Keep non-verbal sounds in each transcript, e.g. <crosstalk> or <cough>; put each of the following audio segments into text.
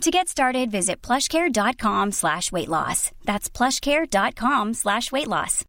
To get started, visit plushcare.com slash weight loss. That's plushcare.com slash weight loss.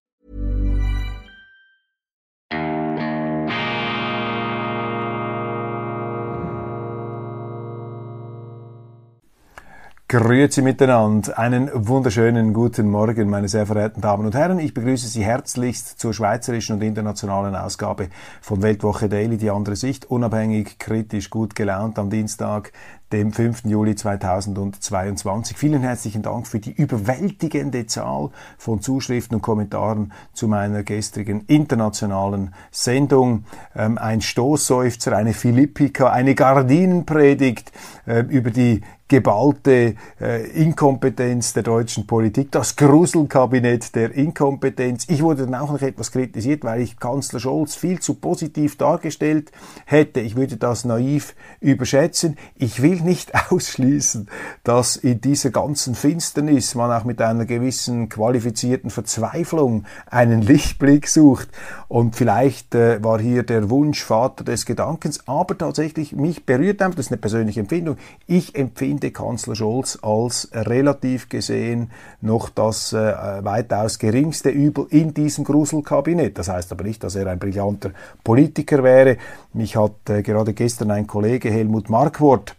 Grüezi miteinander. Einen wunderschönen guten Morgen, meine sehr verehrten Damen und Herren. Ich begrüße Sie herzlichst zur schweizerischen und internationalen Ausgabe von Weltwoche Daily, die andere Sicht, unabhängig, kritisch, gut gelaunt am Dienstag, dem 5. Juli 2022. Vielen herzlichen Dank für die überwältigende Zahl von Zuschriften und Kommentaren zu meiner gestrigen internationalen Sendung. Ähm, ein Stoßseufzer, eine Philippika, eine Gardinenpredigt äh, über die geballte äh, Inkompetenz der deutschen Politik, das Gruselkabinett der Inkompetenz. Ich wurde dann auch noch etwas kritisiert, weil ich Kanzler Scholz viel zu positiv dargestellt hätte. Ich würde das naiv überschätzen. Ich will nicht <laughs> ausschließen, dass in dieser ganzen Finsternis man auch mit einer gewissen qualifizierten Verzweiflung einen Lichtblick sucht. Und vielleicht äh, war hier der Wunsch Vater des Gedankens, aber tatsächlich mich berührt einfach, das ist eine persönliche Empfindung, ich empfinde Kanzler Scholz als relativ gesehen noch das äh, weitaus geringste Übel in diesem Gruselkabinett. Das heißt aber nicht, dass er ein brillanter Politiker wäre. Mich hat äh, gerade gestern ein Kollege Helmut Markwort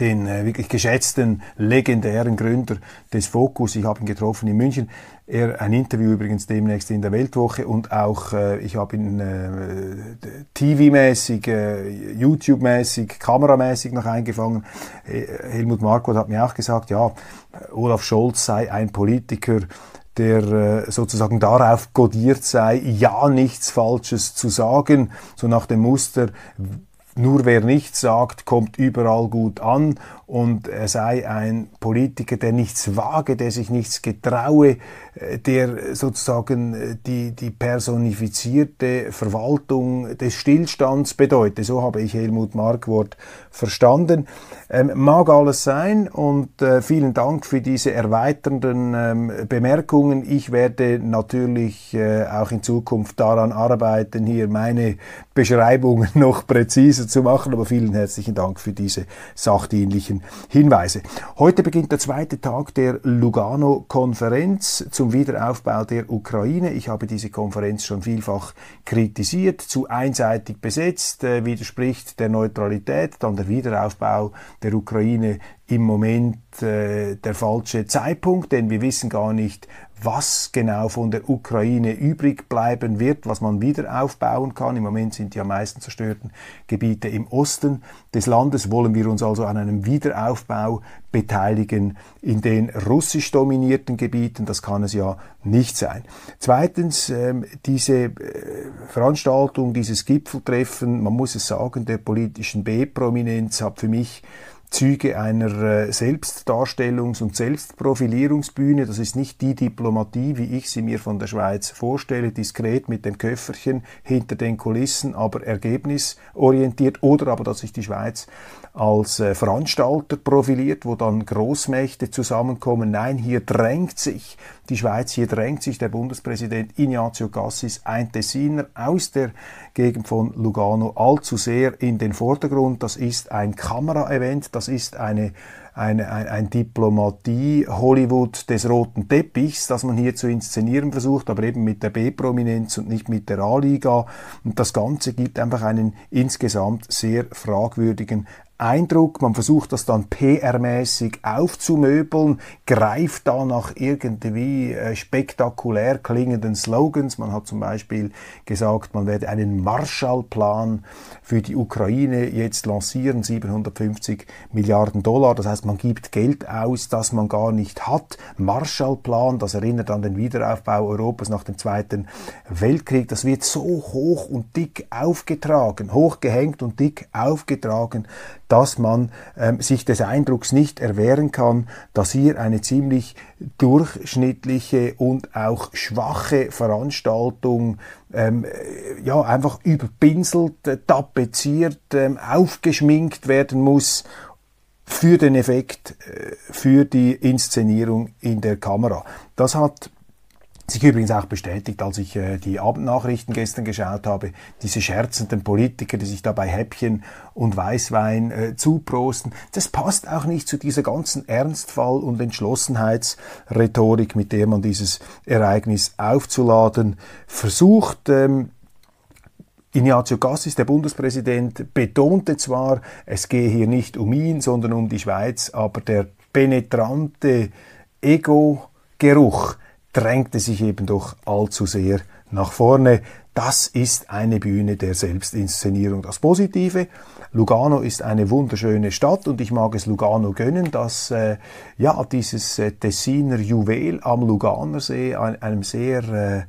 den äh, wirklich geschätzten, legendären Gründer des Focus. Ich habe ihn getroffen in München. Er ein Interview übrigens demnächst in der Weltwoche und auch äh, ich habe ihn äh, TV-mäßig, äh, YouTube-mäßig, kameramäßig noch eingefangen. Helmut Marko hat mir auch gesagt, ja, Olaf Scholz sei ein Politiker, der äh, sozusagen darauf kodiert sei, ja nichts Falsches zu sagen, so nach dem Muster, nur wer nichts sagt, kommt überall gut an und er sei ein Politiker, der nichts wage, der sich nichts getraue, äh, der sozusagen äh, die, die personifizierte Verwaltung des Stillstands bedeutet. So habe ich Helmut Markwort verstanden. Ähm, mag alles sein und äh, vielen Dank für diese erweiternden ähm, Bemerkungen. Ich werde natürlich äh, auch in Zukunft daran arbeiten, hier meine Beschreibungen <laughs> noch präziser zu machen, aber vielen herzlichen Dank für diese sachdienlichen Hinweise. Heute beginnt der zweite Tag der Lugano-Konferenz zum Wiederaufbau der Ukraine. Ich habe diese Konferenz schon vielfach kritisiert, zu einseitig besetzt, äh, widerspricht der Neutralität, dann der Wiederaufbau der Ukraine im Moment äh, der falsche Zeitpunkt, denn wir wissen gar nicht, was genau von der Ukraine übrig bleiben wird, was man wieder aufbauen kann. Im Moment sind die am meisten zerstörten Gebiete im Osten des Landes. Wollen wir uns also an einem Wiederaufbau beteiligen in den russisch dominierten Gebieten? Das kann es ja nicht sein. Zweitens, ähm, diese äh, Veranstaltung, dieses Gipfeltreffen, man muss es sagen, der politischen B-Prominenz hat für mich Züge einer äh, Selbstdarstellungs- und Selbstprofilierungsbühne. Das ist nicht die Diplomatie, wie ich sie mir von der Schweiz vorstelle, diskret mit dem Köfferchen hinter den Kulissen, aber ergebnisorientiert. Oder aber, dass sich die Schweiz als äh, Veranstalter profiliert, wo dann Großmächte zusammenkommen. Nein, hier drängt sich die Schweiz, hier drängt sich der Bundespräsident Ignazio Cassis, ein Tessiner aus der Gegend von Lugano, allzu sehr in den Vordergrund. Das ist ein Kameraevent, das ist eine eine, ein, ein Diplomatie-Hollywood des roten Teppichs, das man hier zu inszenieren versucht, aber eben mit der B-Prominenz und nicht mit der A-Liga. Und das Ganze gibt einfach einen insgesamt sehr fragwürdigen Eindruck, man versucht das dann PR-mäßig aufzumöbeln, greift da nach irgendwie äh, spektakulär klingenden Slogans. Man hat zum Beispiel gesagt, man werde einen Marshallplan für die Ukraine jetzt lancieren, 750 Milliarden Dollar. Das heißt, man gibt Geld aus, das man gar nicht hat. Marshallplan, das erinnert an den Wiederaufbau Europas nach dem Zweiten Weltkrieg. Das wird so hoch und dick aufgetragen, hochgehängt und dick aufgetragen dass man ähm, sich des Eindrucks nicht erwehren kann, dass hier eine ziemlich durchschnittliche und auch schwache Veranstaltung ähm, ja einfach überpinselt, tapeziert, ähm, aufgeschminkt werden muss für den Effekt, äh, für die Inszenierung in der Kamera. Das hat sich übrigens auch bestätigt, als ich äh, die Abendnachrichten gestern geschaut habe, diese scherzenden Politiker, die sich dabei Häppchen und Weißwein äh, zuprosten, das passt auch nicht zu dieser ganzen Ernstfall- und Entschlossenheitsrhetorik, mit der man dieses Ereignis aufzuladen versucht. Ähm, Ignazio Cassis, der Bundespräsident, betonte zwar, es gehe hier nicht um ihn, sondern um die Schweiz, aber der penetrante Ego-Geruch drängte sich eben doch allzu sehr nach vorne. Das ist eine Bühne der Selbstinszenierung. Das Positive, Lugano ist eine wunderschöne Stadt und ich mag es Lugano gönnen, dass äh, ja dieses äh, Tessiner Juwel am Luganersee, einem sehr äh,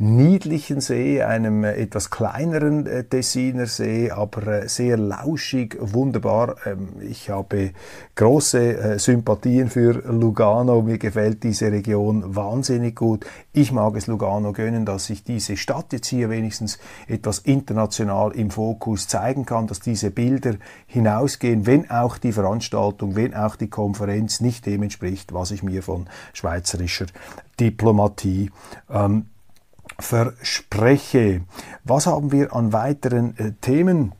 niedlichen See, einem äh, etwas kleineren äh, Tessiner See, aber äh, sehr lauschig, wunderbar. Ähm, ich habe große Sympathien für Lugano. Mir gefällt diese Region wahnsinnig gut. Ich mag es Lugano gönnen, dass sich diese Stadt jetzt hier wenigstens etwas international im Fokus zeigen kann, dass diese Bilder hinausgehen, wenn auch die Veranstaltung, wenn auch die Konferenz nicht dem entspricht, was ich mir von schweizerischer Diplomatie ähm, verspreche. Was haben wir an weiteren äh, Themen?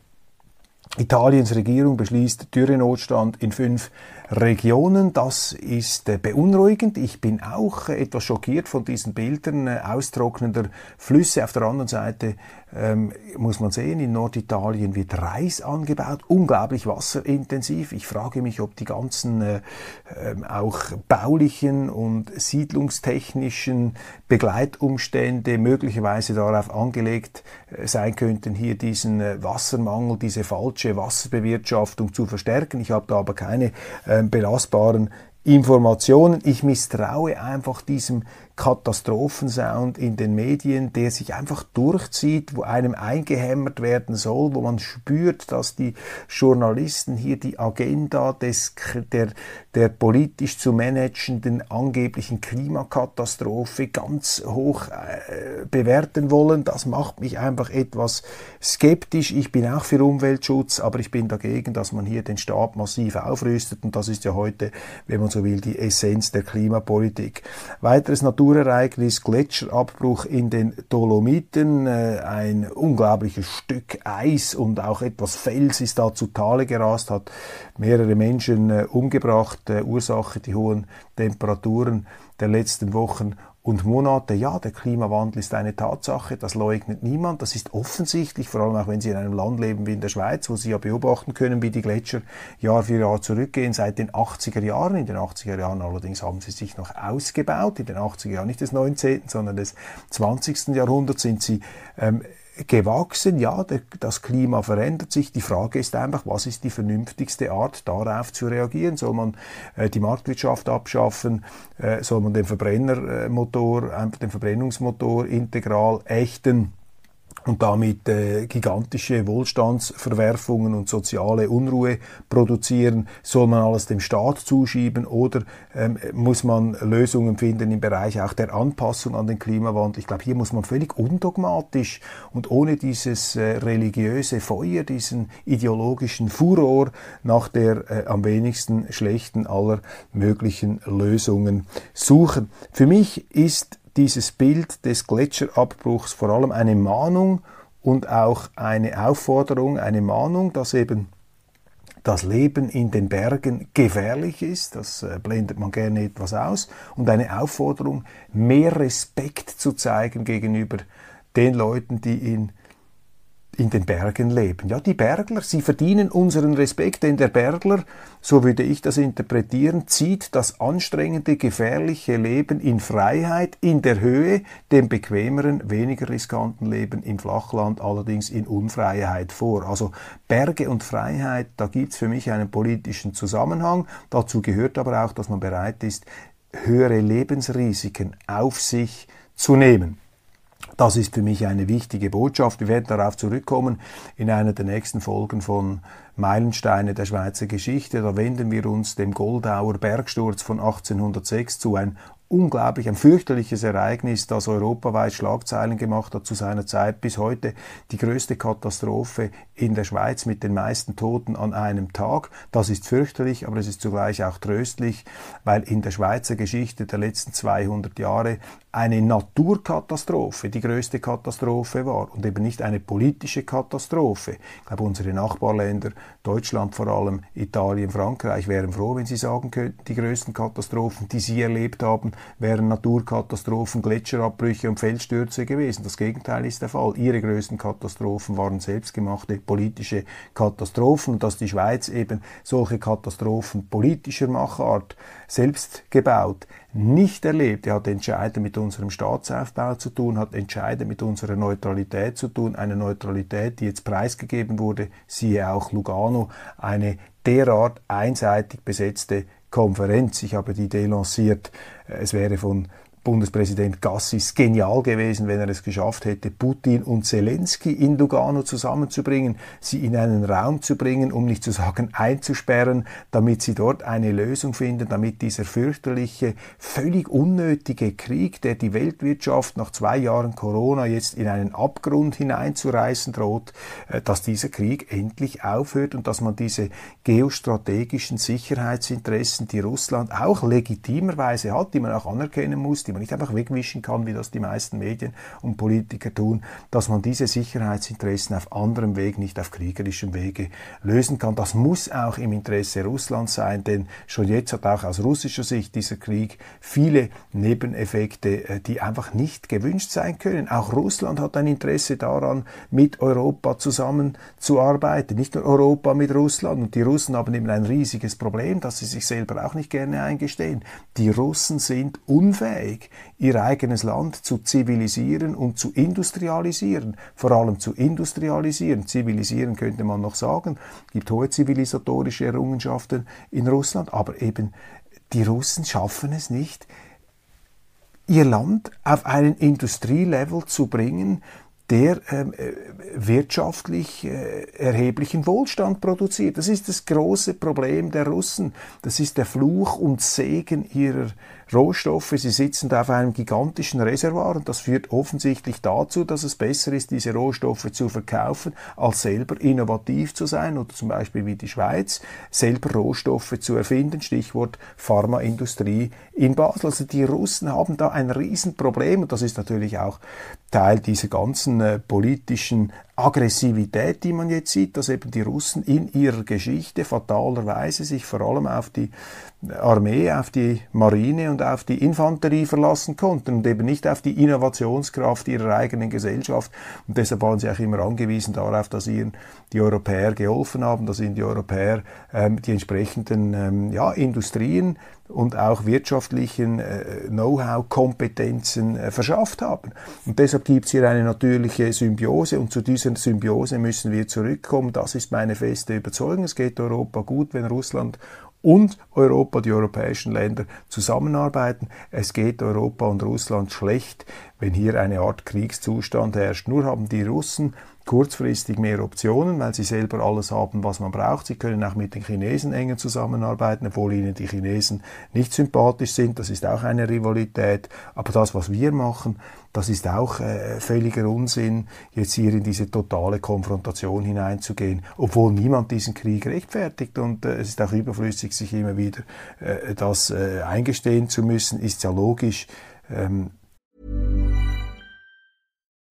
Italiens Regierung beschließt Dürrenotstand in fünf Regionen. Das ist äh, beunruhigend. Ich bin auch äh, etwas schockiert von diesen Bildern äh, austrocknender Flüsse. Auf der anderen Seite ähm, muss man sehen, in Norditalien wird Reis angebaut, unglaublich wasserintensiv. Ich frage mich, ob die ganzen äh, äh, auch baulichen und siedlungstechnischen Begleitumstände möglicherweise darauf angelegt äh, sein könnten, hier diesen Wassermangel, diese falsche Wasserbewirtschaftung zu verstärken. Ich habe da aber keine ähm, belastbaren Informationen. Ich misstraue einfach diesem Katastrophensound in den Medien, der sich einfach durchzieht, wo einem eingehämmert werden soll, wo man spürt, dass die Journalisten hier die Agenda des, der, der politisch zu managenden angeblichen Klimakatastrophe ganz hoch äh, bewerten wollen. Das macht mich einfach etwas skeptisch. Ich bin auch für Umweltschutz, aber ich bin dagegen, dass man hier den Staat massiv aufrüstet und das ist ja heute, wenn man so will, die Essenz der Klimapolitik. Weiteres Natur Naturereignis, Gletscherabbruch in den Dolomiten, äh, ein unglaubliches Stück Eis und auch etwas Fels ist da zu Tale gerast, hat mehrere Menschen äh, umgebracht, äh, Ursache die hohen Temperaturen der letzten Wochen und Monate. Ja, der Klimawandel ist eine Tatsache, das leugnet niemand. Das ist offensichtlich, vor allem auch wenn Sie in einem Land leben wie in der Schweiz, wo Sie ja beobachten können, wie die Gletscher Jahr für Jahr zurückgehen seit den 80er Jahren. In den 80er Jahren allerdings haben sie sich noch ausgebaut. In den 80er Jahren nicht des 19., sondern des 20. Jahrhunderts sind sie ähm, gewachsen. Ja, das Klima verändert sich. Die Frage ist einfach, was ist die vernünftigste Art, darauf zu reagieren? Soll man äh, die Marktwirtschaft abschaffen? Äh, soll man den Verbrennermotor, den Verbrennungsmotor integral ächten? Und damit äh, gigantische Wohlstandsverwerfungen und soziale Unruhe produzieren? Soll man alles dem Staat zuschieben oder ähm, muss man Lösungen finden im Bereich auch der Anpassung an den Klimawandel? Ich glaube, hier muss man völlig undogmatisch und ohne dieses äh, religiöse Feuer, diesen ideologischen Furor nach der äh, am wenigsten schlechten aller möglichen Lösungen suchen. Für mich ist dieses Bild des Gletscherabbruchs vor allem eine Mahnung und auch eine Aufforderung, eine Mahnung, dass eben das Leben in den Bergen gefährlich ist, das äh, blendet man gerne etwas aus, und eine Aufforderung, mehr Respekt zu zeigen gegenüber den Leuten, die in in den Bergen leben. Ja, die Bergler, sie verdienen unseren Respekt, denn der Bergler, so würde ich das interpretieren, zieht das anstrengende, gefährliche Leben in Freiheit, in der Höhe, dem bequemeren, weniger riskanten Leben im Flachland, allerdings in Unfreiheit vor. Also Berge und Freiheit, da gibt's für mich einen politischen Zusammenhang. Dazu gehört aber auch, dass man bereit ist, höhere Lebensrisiken auf sich zu nehmen. Das ist für mich eine wichtige Botschaft. Wir werden darauf zurückkommen in einer der nächsten Folgen von Meilensteine der Schweizer Geschichte. Da wenden wir uns dem Goldauer Bergsturz von 1806 zu, ein unglaublich, ein fürchterliches Ereignis, das europaweit Schlagzeilen gemacht hat zu seiner Zeit. Bis heute die größte Katastrophe in der Schweiz mit den meisten Toten an einem Tag. Das ist fürchterlich, aber es ist zugleich auch tröstlich, weil in der Schweizer Geschichte der letzten 200 Jahre eine Naturkatastrophe die größte Katastrophe war und eben nicht eine politische Katastrophe. Ich glaube, unsere Nachbarländer, Deutschland vor allem, Italien, Frankreich, wären froh, wenn sie sagen könnten, die größten Katastrophen, die sie erlebt haben, wären Naturkatastrophen, Gletscherabbrüche und Felsstürze gewesen. Das Gegenteil ist der Fall. Ihre größten Katastrophen waren selbstgemachte politische Katastrophen und dass die Schweiz eben solche Katastrophen politischer Machart selbst gebaut nicht erlebt. Er hat entscheidend mit unserem Staatsaufbau zu tun, hat entscheidend mit unserer Neutralität zu tun, eine Neutralität, die jetzt preisgegeben wurde, siehe auch Lugano, eine derart einseitig besetzte Konferenz. Ich habe die Idee lanciert, es wäre von Bundespräsident Gassis genial gewesen, wenn er es geschafft hätte, Putin und Zelensky in Lugano zusammenzubringen, sie in einen Raum zu bringen, um nicht zu sagen einzusperren, damit sie dort eine Lösung finden, damit dieser fürchterliche, völlig unnötige Krieg, der die Weltwirtschaft nach zwei Jahren Corona jetzt in einen Abgrund hineinzureißen droht, äh, dass dieser Krieg endlich aufhört und dass man diese geostrategischen Sicherheitsinteressen, die Russland auch legitimerweise hat, die man auch anerkennen muss, die man nicht einfach wegwischen kann, wie das die meisten Medien und Politiker tun, dass man diese Sicherheitsinteressen auf anderem Weg, nicht auf kriegerischem Wege lösen kann. Das muss auch im Interesse Russlands sein, denn schon jetzt hat auch aus russischer Sicht dieser Krieg viele Nebeneffekte, äh, die einfach nicht gewünscht sein können. Auch Russland hat ein Interesse daran, mit Europa zusammenzuarbeiten, nicht nur Europa mit Russland. Und die Russen haben eben ein riesiges Problem, das sie sich selber auch nicht gerne eingestehen. Die Russen sind unfähig, Weg, ihr eigenes Land zu zivilisieren und zu industrialisieren, vor allem zu industrialisieren. Zivilisieren könnte man noch sagen, gibt hohe zivilisatorische Errungenschaften in Russland, aber eben die Russen schaffen es nicht, ihr Land auf einen Industrielevel zu bringen, der ähm, äh, wirtschaftlich äh, erheblichen Wohlstand produziert. Das ist das große Problem der Russen. Das ist der Fluch und Segen ihrer Rohstoffe. Sie sitzen da auf einem gigantischen Reservoir und das führt offensichtlich dazu, dass es besser ist, diese Rohstoffe zu verkaufen, als selber innovativ zu sein oder zum Beispiel wie die Schweiz, selber Rohstoffe zu erfinden. Stichwort Pharmaindustrie in Basel. Also die Russen haben da ein Riesenproblem und das ist natürlich auch Teil dieser ganzen äh, politischen Aggressivität, die man jetzt sieht, dass eben die Russen in ihrer Geschichte fatalerweise sich vor allem auf die Armee, auf die Marine und auf die Infanterie verlassen konnten und eben nicht auf die Innovationskraft ihrer eigenen Gesellschaft. Und deshalb waren sie auch immer angewiesen darauf, dass ihnen die Europäer geholfen haben, dass ihnen die Europäer ähm, die entsprechenden ähm, ja, Industrien und auch wirtschaftlichen äh, Know-how-Kompetenzen äh, verschafft haben. Und deshalb gibt es hier eine natürliche Symbiose und zu dieser Symbiose müssen wir zurückkommen. Das ist meine feste Überzeugung. Es geht Europa gut, wenn Russland und Europa, die europäischen Länder zusammenarbeiten. Es geht Europa und Russland schlecht, wenn hier eine Art Kriegszustand herrscht. Nur haben die Russen kurzfristig mehr Optionen, weil sie selber alles haben, was man braucht. Sie können auch mit den Chinesen enger zusammenarbeiten, obwohl ihnen die Chinesen nicht sympathisch sind. Das ist auch eine Rivalität. Aber das, was wir machen, das ist auch äh, völliger Unsinn, jetzt hier in diese totale Konfrontation hineinzugehen, obwohl niemand diesen Krieg rechtfertigt. Und äh, es ist auch überflüssig, sich immer wieder äh, das äh, eingestehen zu müssen, ist ja logisch. Ähm,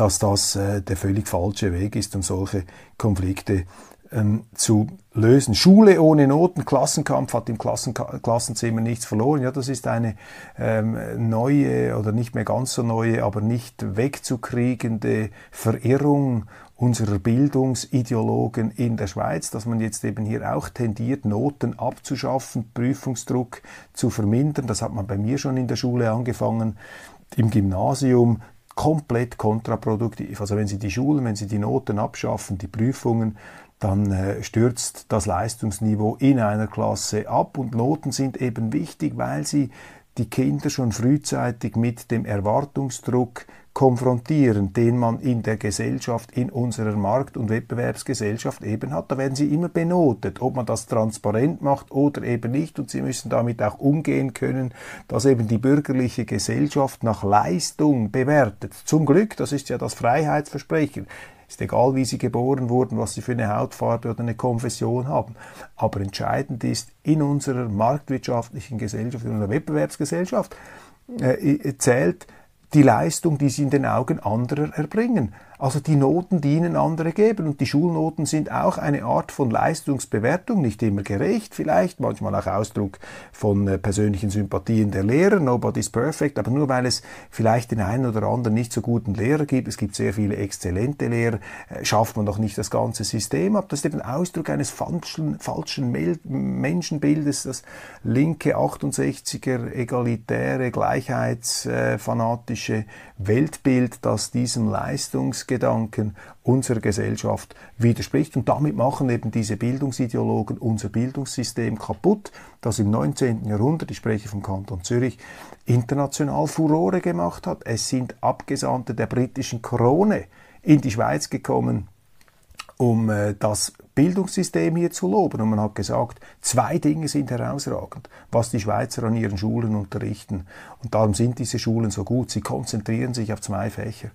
Dass das äh, der völlig falsche Weg ist, um solche Konflikte ähm, zu lösen. Schule ohne Noten, Klassenkampf hat im Klassen Klassenzimmer nichts verloren. Ja, das ist eine ähm, neue oder nicht mehr ganz so neue, aber nicht wegzukriegende Verirrung unserer Bildungsideologen in der Schweiz, dass man jetzt eben hier auch tendiert, Noten abzuschaffen, Prüfungsdruck zu vermindern. Das hat man bei mir schon in der Schule angefangen. Im Gymnasium komplett kontraproduktiv. Also wenn Sie die Schulen, wenn Sie die Noten abschaffen, die Prüfungen, dann äh, stürzt das Leistungsniveau in einer Klasse ab und Noten sind eben wichtig, weil sie die Kinder schon frühzeitig mit dem Erwartungsdruck konfrontieren, den man in der Gesellschaft, in unserer Markt- und Wettbewerbsgesellschaft eben hat. Da werden sie immer benotet, ob man das transparent macht oder eben nicht. Und sie müssen damit auch umgehen können, dass eben die bürgerliche Gesellschaft nach Leistung bewertet. Zum Glück, das ist ja das Freiheitsversprechen. Ist egal, wie sie geboren wurden, was sie für eine Hautfarbe oder eine Konfession haben. Aber entscheidend ist, in unserer marktwirtschaftlichen Gesellschaft, in unserer Wettbewerbsgesellschaft, äh, zählt die Leistung, die sie in den Augen anderer erbringen. Also die Noten, die ihnen andere geben. Und die Schulnoten sind auch eine Art von Leistungsbewertung, nicht immer gerecht vielleicht, manchmal auch Ausdruck von äh, persönlichen Sympathien der Lehrer. Nobody's perfect, aber nur weil es vielleicht den einen oder anderen nicht so guten Lehrer gibt, es gibt sehr viele exzellente Lehrer, äh, schafft man doch nicht das ganze System ab. Das ist eben Ausdruck eines falschen, falschen Menschenbildes, das linke 68er, egalitäre, gleichheitsfanatische Weltbild, das diesem Leistungs Gedanken unserer Gesellschaft widerspricht. Und damit machen eben diese Bildungsideologen unser Bildungssystem kaputt, das im 19. Jahrhundert, ich spreche vom Kanton Zürich, international Furore gemacht hat. Es sind Abgesandte der britischen Krone in die Schweiz gekommen, um äh, das Bildungssystem hier zu loben. Und man hat gesagt, zwei Dinge sind herausragend, was die Schweizer an ihren Schulen unterrichten. Und darum sind diese Schulen so gut. Sie konzentrieren sich auf zwei Fächer.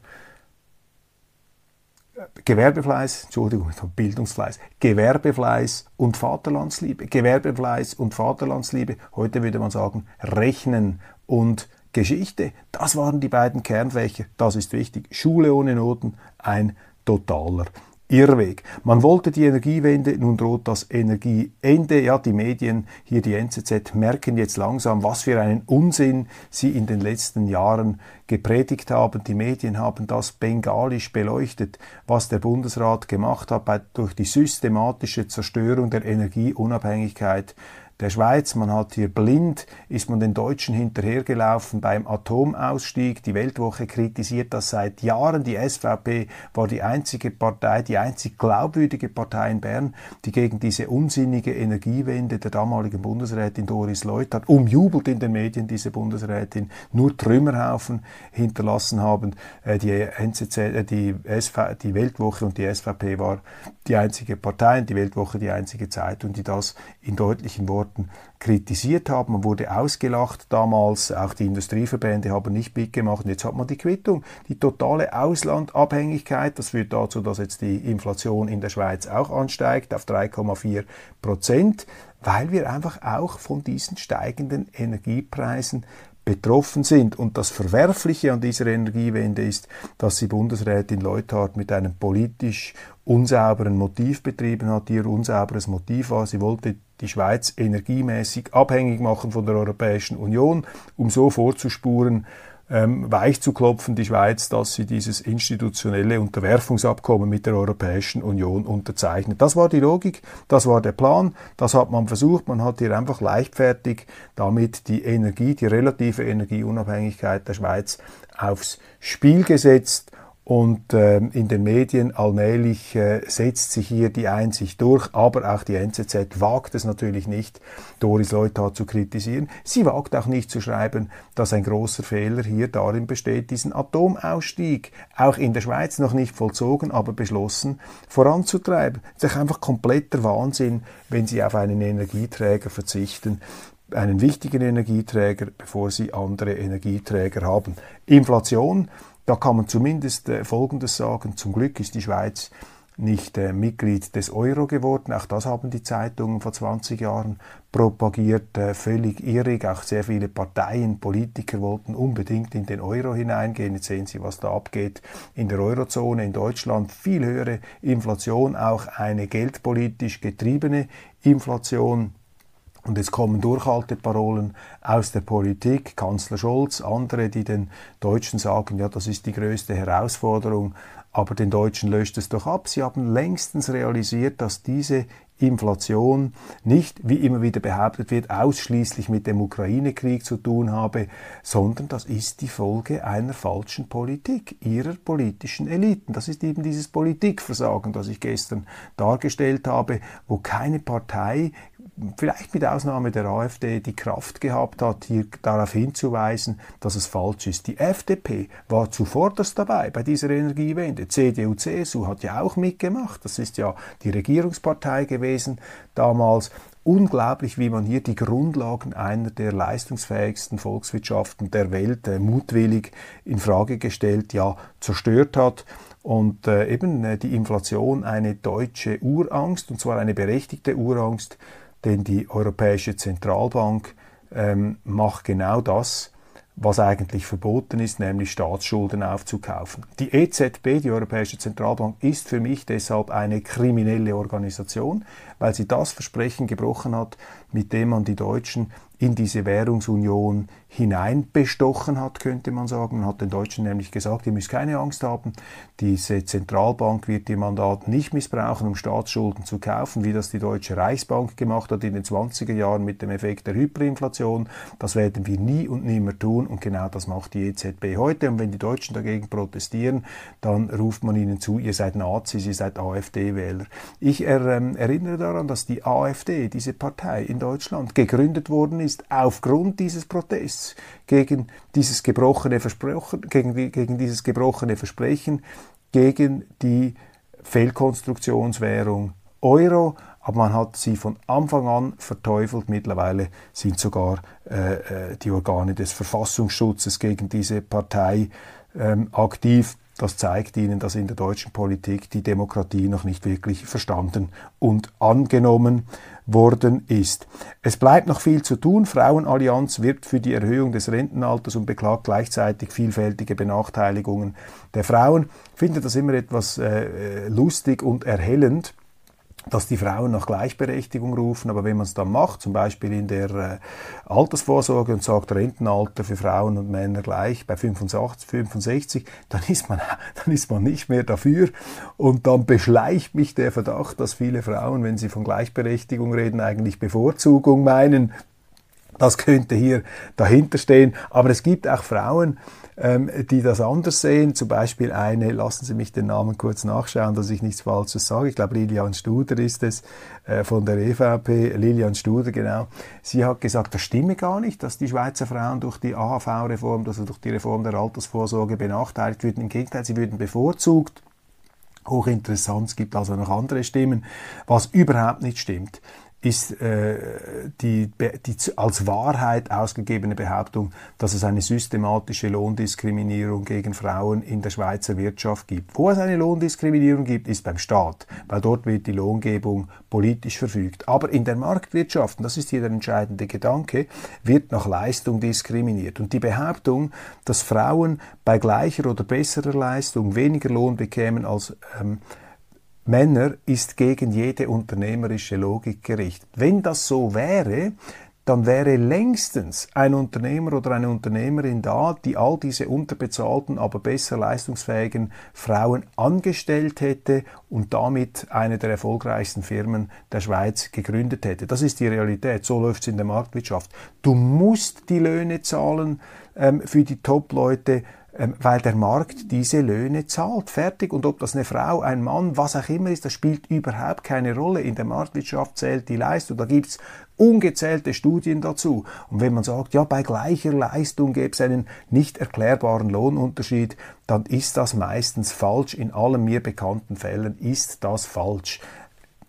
Gewerbefleiß, Entschuldigung, Bildungsfleiß, Gewerbefleiß und Vaterlandsliebe. Gewerbefleiß und Vaterlandsliebe, heute würde man sagen, Rechnen und Geschichte. Das waren die beiden Kernfächer, das ist wichtig. Schule ohne Noten, ein totaler Irrweg. Man wollte die Energiewende, nun droht das Energieende. Ja, die Medien, hier die NZZ, merken jetzt langsam, was für einen Unsinn sie in den letzten Jahren gepredigt haben. Die Medien haben das bengalisch beleuchtet, was der Bundesrat gemacht hat bei, durch die systematische Zerstörung der Energieunabhängigkeit der Schweiz. Man hat hier blind, ist man den Deutschen hinterhergelaufen beim Atomausstieg. Die Weltwoche kritisiert das seit Jahren. Die SVP war die einzige Partei, die einzig glaubwürdige Partei in Bern, die gegen diese unsinnige Energiewende der damaligen Bundesrätin Doris Leuthard, umjubelt in den Medien diese Bundesrätin, nur Trümmerhaufen hinterlassen haben. Äh, die NZZ, äh, die, SV, die Weltwoche und die SVP war die einzige Partei und die Weltwoche die einzige Zeitung, die das in deutlichen Worten Worten kritisiert haben. Man wurde ausgelacht damals, auch die Industrieverbände haben nicht mitgemacht. Und jetzt hat man die Quittung. Die totale Auslandabhängigkeit, das führt dazu, dass jetzt die Inflation in der Schweiz auch ansteigt auf 3,4 Prozent, weil wir einfach auch von diesen steigenden Energiepreisen betroffen sind. Und das Verwerfliche an dieser Energiewende ist, dass sie Bundesrätin Leuthard mit einem politisch unsauberen Motiv betrieben hat. Ihr unsauberes Motiv war, sie wollte die Schweiz energiemäßig abhängig machen von der Europäischen Union, um so vorzuspuren, ähm, weich zu klopfen, die Schweiz, dass sie dieses institutionelle Unterwerfungsabkommen mit der Europäischen Union unterzeichnet. Das war die Logik, das war der Plan, das hat man versucht, man hat hier einfach leichtfertig damit die Energie, die relative Energieunabhängigkeit der Schweiz aufs Spiel gesetzt und äh, in den Medien allmählich äh, setzt sich hier die Einsicht durch, aber auch die NZZ wagt es natürlich nicht, Doris Leuthard zu kritisieren. Sie wagt auch nicht zu schreiben, dass ein großer Fehler hier darin besteht, diesen Atomausstieg auch in der Schweiz noch nicht vollzogen, aber beschlossen voranzutreiben. Es ist einfach kompletter Wahnsinn, wenn Sie auf einen Energieträger verzichten, einen wichtigen Energieträger, bevor sie andere Energieträger haben. Inflation, da kann man zumindest äh, Folgendes sagen. Zum Glück ist die Schweiz nicht äh, Mitglied des Euro geworden. Auch das haben die Zeitungen vor 20 Jahren propagiert, äh, völlig irrig. Auch sehr viele Parteien, Politiker wollten unbedingt in den Euro hineingehen. Jetzt sehen Sie, was da abgeht in der Eurozone, in Deutschland. Viel höhere Inflation, auch eine geldpolitisch getriebene Inflation. Und jetzt kommen Durchhalteparolen aus der Politik, Kanzler Scholz, andere, die den Deutschen sagen, ja, das ist die größte Herausforderung, aber den Deutschen löscht es doch ab. Sie haben längstens realisiert, dass diese Inflation nicht, wie immer wieder behauptet wird, ausschließlich mit dem Ukraine-Krieg zu tun habe, sondern das ist die Folge einer falschen Politik, ihrer politischen Eliten. Das ist eben dieses Politikversagen, das ich gestern dargestellt habe, wo keine Partei vielleicht mit Ausnahme der AfD die Kraft gehabt hat, hier darauf hinzuweisen, dass es falsch ist. Die FDP war zuvorderst dabei bei dieser Energiewende. CDU, CSU hat ja auch mitgemacht. Das ist ja die Regierungspartei gewesen damals. Unglaublich, wie man hier die Grundlagen einer der leistungsfähigsten Volkswirtschaften der Welt äh, mutwillig in Frage gestellt, ja zerstört hat und äh, eben äh, die Inflation eine deutsche Urangst, und zwar eine berechtigte Urangst, denn die Europäische Zentralbank ähm, macht genau das, was eigentlich verboten ist, nämlich Staatsschulden aufzukaufen. Die EZB, die Europäische Zentralbank, ist für mich deshalb eine kriminelle Organisation, weil sie das Versprechen gebrochen hat, mit dem man die Deutschen in diese Währungsunion hineinbestochen hat, könnte man sagen. Man hat den Deutschen nämlich gesagt, ihr müsst keine Angst haben, diese Zentralbank wird ihr Mandat nicht missbrauchen, um Staatsschulden zu kaufen, wie das die Deutsche Reichsbank gemacht hat in den 20er Jahren mit dem Effekt der Hyperinflation. Das werden wir nie und nimmer tun und genau das macht die EZB heute. Und wenn die Deutschen dagegen protestieren, dann ruft man ihnen zu, ihr seid Nazis, ihr seid AfD-Wähler. Ich er, ähm, erinnere daran, dass die AfD, diese Partei in Deutschland, gegründet worden ist aufgrund dieses Protests gegen dieses gebrochene Versprechen, gegen, die, gegen dieses gebrochene Versprechen, gegen die Fehlkonstruktionswährung Euro, aber man hat sie von Anfang an verteufelt. Mittlerweile sind sogar äh, äh die Organe des Verfassungsschutzes gegen diese Partei ähm, aktiv. Das zeigt Ihnen, dass in der deutschen Politik die Demokratie noch nicht wirklich verstanden und angenommen worden ist. Es bleibt noch viel zu tun. Frauenallianz wirbt für die Erhöhung des Rentenalters und beklagt gleichzeitig vielfältige Benachteiligungen der Frauen. Ich finde das immer etwas äh, lustig und erhellend dass die Frauen nach Gleichberechtigung rufen, aber wenn man es dann macht, zum Beispiel in der äh, Altersvorsorge und sagt Rentenalter für Frauen und Männer gleich bei 65, 65, dann ist man, <laughs> dann ist man nicht mehr dafür. Und dann beschleicht mich der Verdacht, dass viele Frauen, wenn sie von Gleichberechtigung reden, eigentlich Bevorzugung meinen. Das könnte hier dahinter stehen, aber es gibt auch Frauen, ähm, die das anders sehen. Zum Beispiel eine, lassen Sie mich den Namen kurz nachschauen, dass ich nichts Falsches sage. Ich glaube, Lilian Studer ist es äh, von der EVP. Lilian Studer, genau. Sie hat gesagt, das stimme gar nicht, dass die Schweizer Frauen durch die AHV-Reform, also durch die Reform der Altersvorsorge benachteiligt würden. Im Gegenteil, sie würden bevorzugt. Hochinteressant, es gibt also noch andere Stimmen, was überhaupt nicht stimmt ist äh, die, die als Wahrheit ausgegebene Behauptung, dass es eine systematische Lohndiskriminierung gegen Frauen in der Schweizer Wirtschaft gibt. Wo es eine Lohndiskriminierung gibt, ist beim Staat, weil dort wird die Lohngebung politisch verfügt. Aber in der Marktwirtschaft, und das ist hier der entscheidende Gedanke, wird nach Leistung diskriminiert. Und die Behauptung, dass Frauen bei gleicher oder besserer Leistung weniger Lohn bekämen als ähm, Männer ist gegen jede unternehmerische Logik gerichtet. Wenn das so wäre, dann wäre längstens ein Unternehmer oder eine Unternehmerin da, die all diese unterbezahlten, aber besser leistungsfähigen Frauen angestellt hätte und damit eine der erfolgreichsten Firmen der Schweiz gegründet hätte. Das ist die Realität. So läuft es in der Marktwirtschaft. Du musst die Löhne zahlen ähm, für die Top-Leute weil der Markt diese Löhne zahlt. Fertig. Und ob das eine Frau, ein Mann, was auch immer ist, das spielt überhaupt keine Rolle. In der Marktwirtschaft zählt die Leistung. Da gibt's ungezählte Studien dazu. Und wenn man sagt, ja, bei gleicher Leistung gäbe es einen nicht erklärbaren Lohnunterschied, dann ist das meistens falsch. In allen mir bekannten Fällen ist das falsch.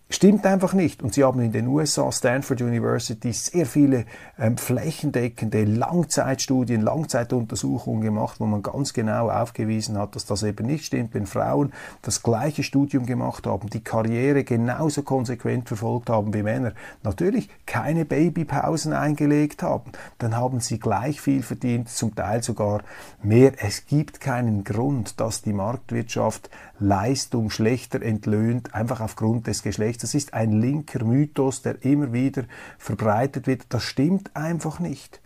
Stimmt einfach nicht. Und sie haben in den USA, Stanford University, sehr viele ähm, flächendeckende Langzeitstudien, Langzeituntersuchungen gemacht, wo man ganz genau aufgewiesen hat, dass das eben nicht stimmt. Wenn Frauen das gleiche Studium gemacht haben, die Karriere genauso konsequent verfolgt haben wie Männer, natürlich keine Babypausen eingelegt haben, dann haben sie gleich viel verdient, zum Teil sogar mehr. Es gibt keinen Grund, dass die Marktwirtschaft Leistung schlechter entlöhnt, einfach aufgrund des Geschlechts. Das ist ein linker Mythos, der immer wieder verbreitet wird. Das stimmt einfach nicht.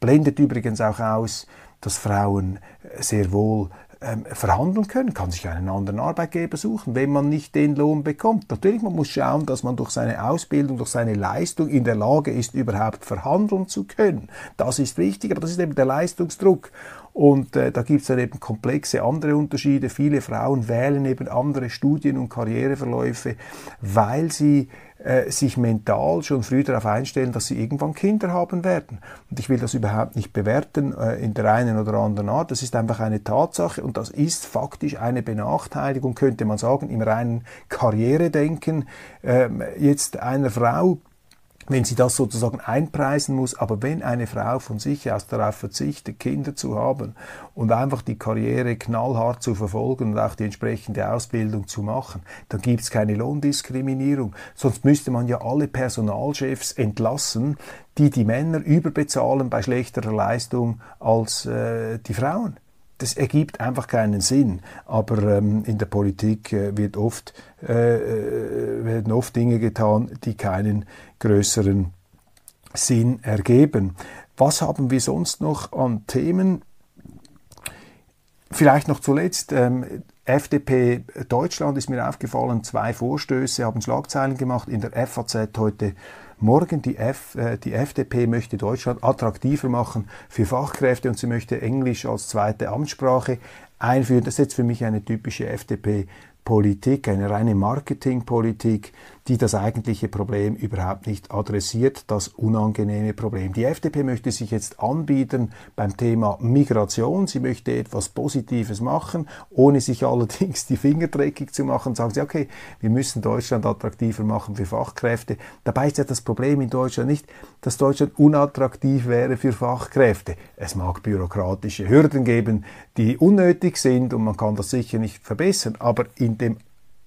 Blendet übrigens auch aus, dass Frauen sehr wohl ähm, verhandeln können, kann sich einen anderen Arbeitgeber suchen, wenn man nicht den Lohn bekommt. Natürlich, man muss schauen, dass man durch seine Ausbildung, durch seine Leistung in der Lage ist, überhaupt verhandeln zu können. Das ist wichtig, aber das ist eben der Leistungsdruck. Und äh, da gibt es dann eben komplexe andere Unterschiede. Viele Frauen wählen eben andere Studien- und Karriereverläufe, weil sie äh, sich mental schon früh darauf einstellen, dass sie irgendwann Kinder haben werden. Und ich will das überhaupt nicht bewerten äh, in der einen oder anderen Art. Das ist einfach eine Tatsache und das ist faktisch eine Benachteiligung, könnte man sagen, im reinen Karrieredenken. Äh, jetzt einer Frau, wenn sie das sozusagen einpreisen muss. Aber wenn eine Frau von sich aus darauf verzichtet, Kinder zu haben und einfach die Karriere knallhart zu verfolgen und auch die entsprechende Ausbildung zu machen, dann gibt es keine Lohndiskriminierung. Sonst müsste man ja alle Personalchefs entlassen, die die Männer überbezahlen bei schlechterer Leistung als äh, die Frauen das ergibt einfach keinen Sinn. Aber ähm, in der Politik äh, wird oft, äh, äh, werden oft Dinge getan, die keinen größeren Sinn ergeben. Was haben wir sonst noch an Themen? Vielleicht noch zuletzt, ähm, FDP Deutschland ist mir aufgefallen, zwei Vorstöße haben Schlagzeilen gemacht in der FAZ heute Morgen die, F, äh, die FDP möchte Deutschland attraktiver machen für Fachkräfte und sie möchte Englisch als zweite Amtssprache einführen. Das ist jetzt für mich eine typische FDP Politik, eine reine Marketingpolitik, die das eigentliche Problem überhaupt nicht adressiert, das unangenehme Problem. Die FDP möchte sich jetzt anbieten beim Thema Migration. Sie möchte etwas Positives machen, ohne sich allerdings die Finger dreckig zu machen. Sagen sie, okay, wir müssen Deutschland attraktiver machen für Fachkräfte. Dabei ist ja das Problem in Deutschland nicht, dass Deutschland unattraktiv wäre für Fachkräfte. Es mag bürokratische Hürden geben, die unnötig sind und man kann das sicher nicht verbessern, aber in dem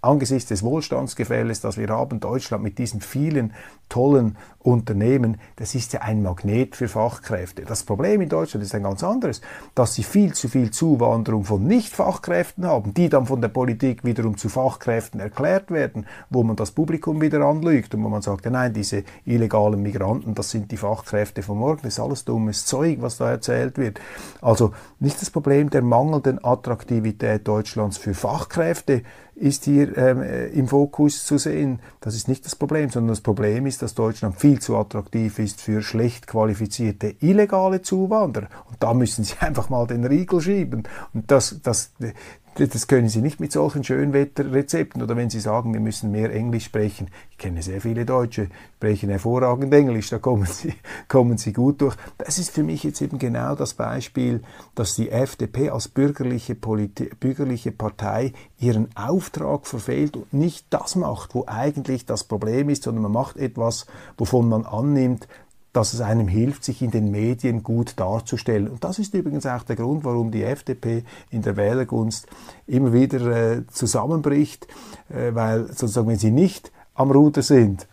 angesichts des Wohlstandsgefälles, das wir haben, Deutschland mit diesen vielen tollen Unternehmen, das ist ja ein Magnet für Fachkräfte. Das Problem in Deutschland ist ein ganz anderes, dass sie viel zu viel Zuwanderung von Nicht-Fachkräften haben, die dann von der Politik wiederum zu Fachkräften erklärt werden, wo man das Publikum wieder anlügt und wo man sagt, nein, diese illegalen Migranten, das sind die Fachkräfte von morgen, das ist alles dummes Zeug, was da erzählt wird. Also nicht das Problem der mangelnden Attraktivität Deutschlands für Fachkräfte, ist hier ähm, äh, im Fokus zu sehen. Das ist nicht das Problem, sondern das Problem ist, dass Deutschland viel zu attraktiv ist für schlecht qualifizierte illegale Zuwanderer. Und da müssen Sie <laughs> einfach mal den Riegel schieben. Und das, das, das können Sie nicht mit solchen Schönwetterrezepten oder wenn Sie sagen, wir müssen mehr Englisch sprechen. Ich kenne sehr viele Deutsche, sprechen hervorragend Englisch, da kommen Sie, <laughs> kommen Sie gut durch. Das ist für mich jetzt eben genau das Beispiel, dass die FDP als bürgerliche, Politi bürgerliche Partei ihren Auftrag verfehlt und nicht das macht, wo eigentlich das Problem ist, sondern man macht etwas, wovon man annimmt, dass es einem hilft, sich in den Medien gut darzustellen. Und das ist übrigens auch der Grund, warum die FDP in der Wählergunst immer wieder äh, zusammenbricht, äh, weil sozusagen, wenn sie nicht am Ruder sind,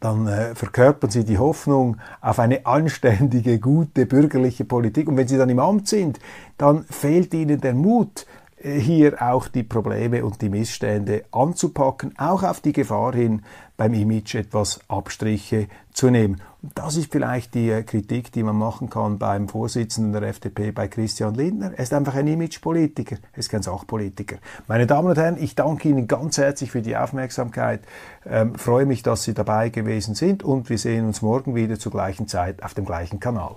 dann äh, verkörpern sie die Hoffnung auf eine anständige, gute bürgerliche Politik. Und wenn sie dann im Amt sind, dann fehlt ihnen der Mut, hier auch die Probleme und die Missstände anzupacken, auch auf die Gefahr hin, beim Image etwas Abstriche zu nehmen. Und das ist vielleicht die äh, Kritik, die man machen kann beim Vorsitzenden der FDP, bei Christian Lindner. Er ist einfach ein Imagepolitiker, er ist kein Sachpolitiker. Meine Damen und Herren, ich danke Ihnen ganz herzlich für die Aufmerksamkeit, ähm, freue mich, dass Sie dabei gewesen sind und wir sehen uns morgen wieder zur gleichen Zeit auf dem gleichen Kanal.